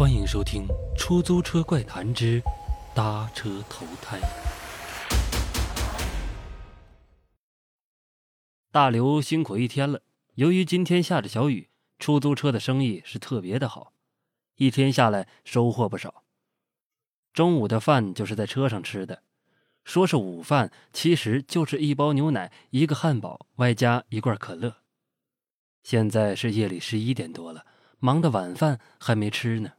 欢迎收听《出租车怪谈之搭车投胎》。大刘辛苦一天了，由于今天下着小雨，出租车的生意是特别的好，一天下来收获不少。中午的饭就是在车上吃的，说是午饭，其实就是一包牛奶、一个汉堡，外加一罐可乐。现在是夜里十一点多了，忙的晚饭还没吃呢。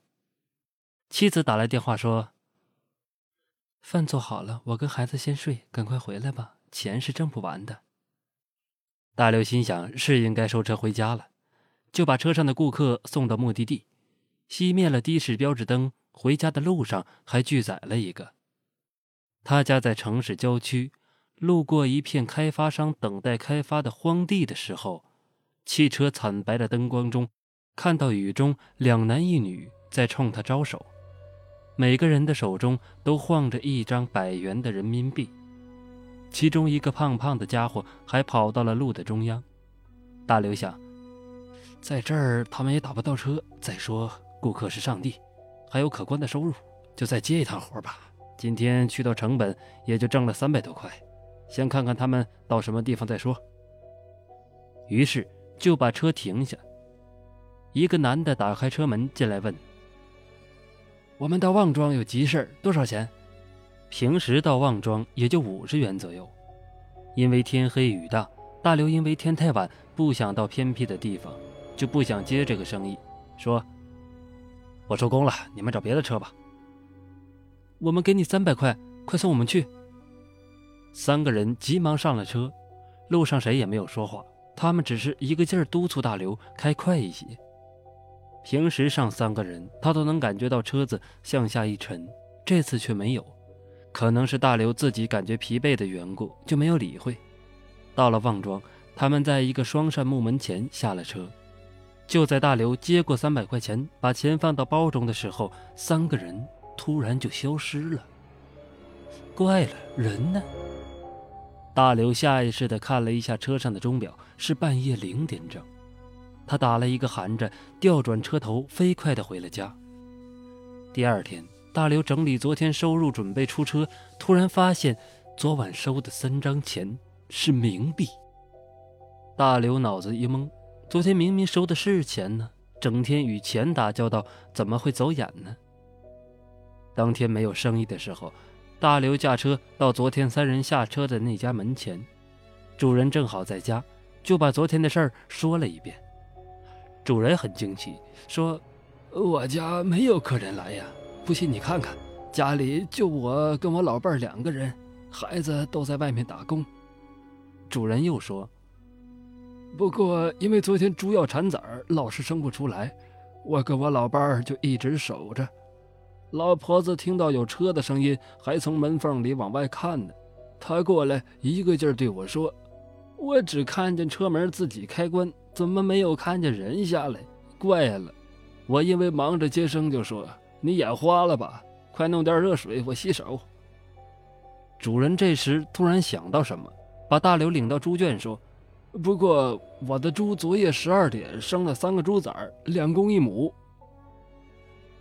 妻子打来电话说：“饭做好了，我跟孩子先睡，赶快回来吧，钱是挣不完的。”大刘心想是应该收车回家了，就把车上的顾客送到目的地，熄灭了的士标志灯。回家的路上还拒载了一个。他家在城市郊区，路过一片开发商等待开发的荒地的时候，汽车惨白的灯光中，看到雨中两男一女在冲他招手。每个人的手中都晃着一张百元的人民币，其中一个胖胖的家伙还跑到了路的中央。大刘想，在这儿他们也打不到车。再说，顾客是上帝，还有可观的收入，就再接一趟活吧。今天去到成本也就挣了三百多块，先看看他们到什么地方再说。于是就把车停下。一个男的打开车门进来问。我们到旺庄有急事多少钱？平时到旺庄也就五十元左右。因为天黑雨大，大刘因为天太晚不想到偏僻的地方，就不想接这个生意，说：“我收工了，你们找别的车吧。”我们给你三百块，快送我们去。三个人急忙上了车，路上谁也没有说话，他们只是一个劲儿督促大刘开快一些。平时上三个人，他都能感觉到车子向下一沉，这次却没有。可能是大刘自己感觉疲惫的缘故，就没有理会。到了旺庄，他们在一个双扇木门前下了车。就在大刘接过三百块钱，把钱放到包中的时候，三个人突然就消失了。怪了，人呢？大刘下意识地看了一下车上的钟表，是半夜零点整。他打了一个寒颤，调转车头，飞快地回了家。第二天，大刘整理昨天收入，准备出车，突然发现昨晚收的三张钱是冥币。大刘脑子一懵，昨天明明收的是钱呢，整天与钱打交道，怎么会走眼呢？当天没有生意的时候，大刘驾车到昨天三人下车的那家门前，主人正好在家，就把昨天的事儿说了一遍。主人很惊奇，说：“我家没有客人来呀，不信你看看，家里就我跟我老伴两个人，孩子都在外面打工。”主人又说：“不过因为昨天猪要产崽儿，老是生不出来，我跟我老伴儿就一直守着。老婆子听到有车的声音，还从门缝里往外看呢。她过来一个劲儿对我说：‘我只看见车门自己开关。’”怎么没有看见人下来？怪了，我因为忙着接生，就说你眼花了吧？快弄点热水，我洗手。主人这时突然想到什么，把大刘领到猪圈说：“不过我的猪昨夜十二点生了三个猪崽，两公一母。”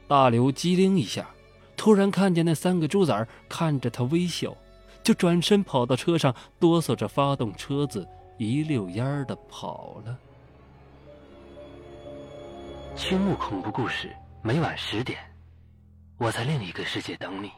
大刘机灵一下，突然看见那三个猪崽看着他微笑，就转身跑到车上，哆嗦着发动车子，一溜烟的跑了。青木恐怖故事，每晚十点，我在另一个世界等你。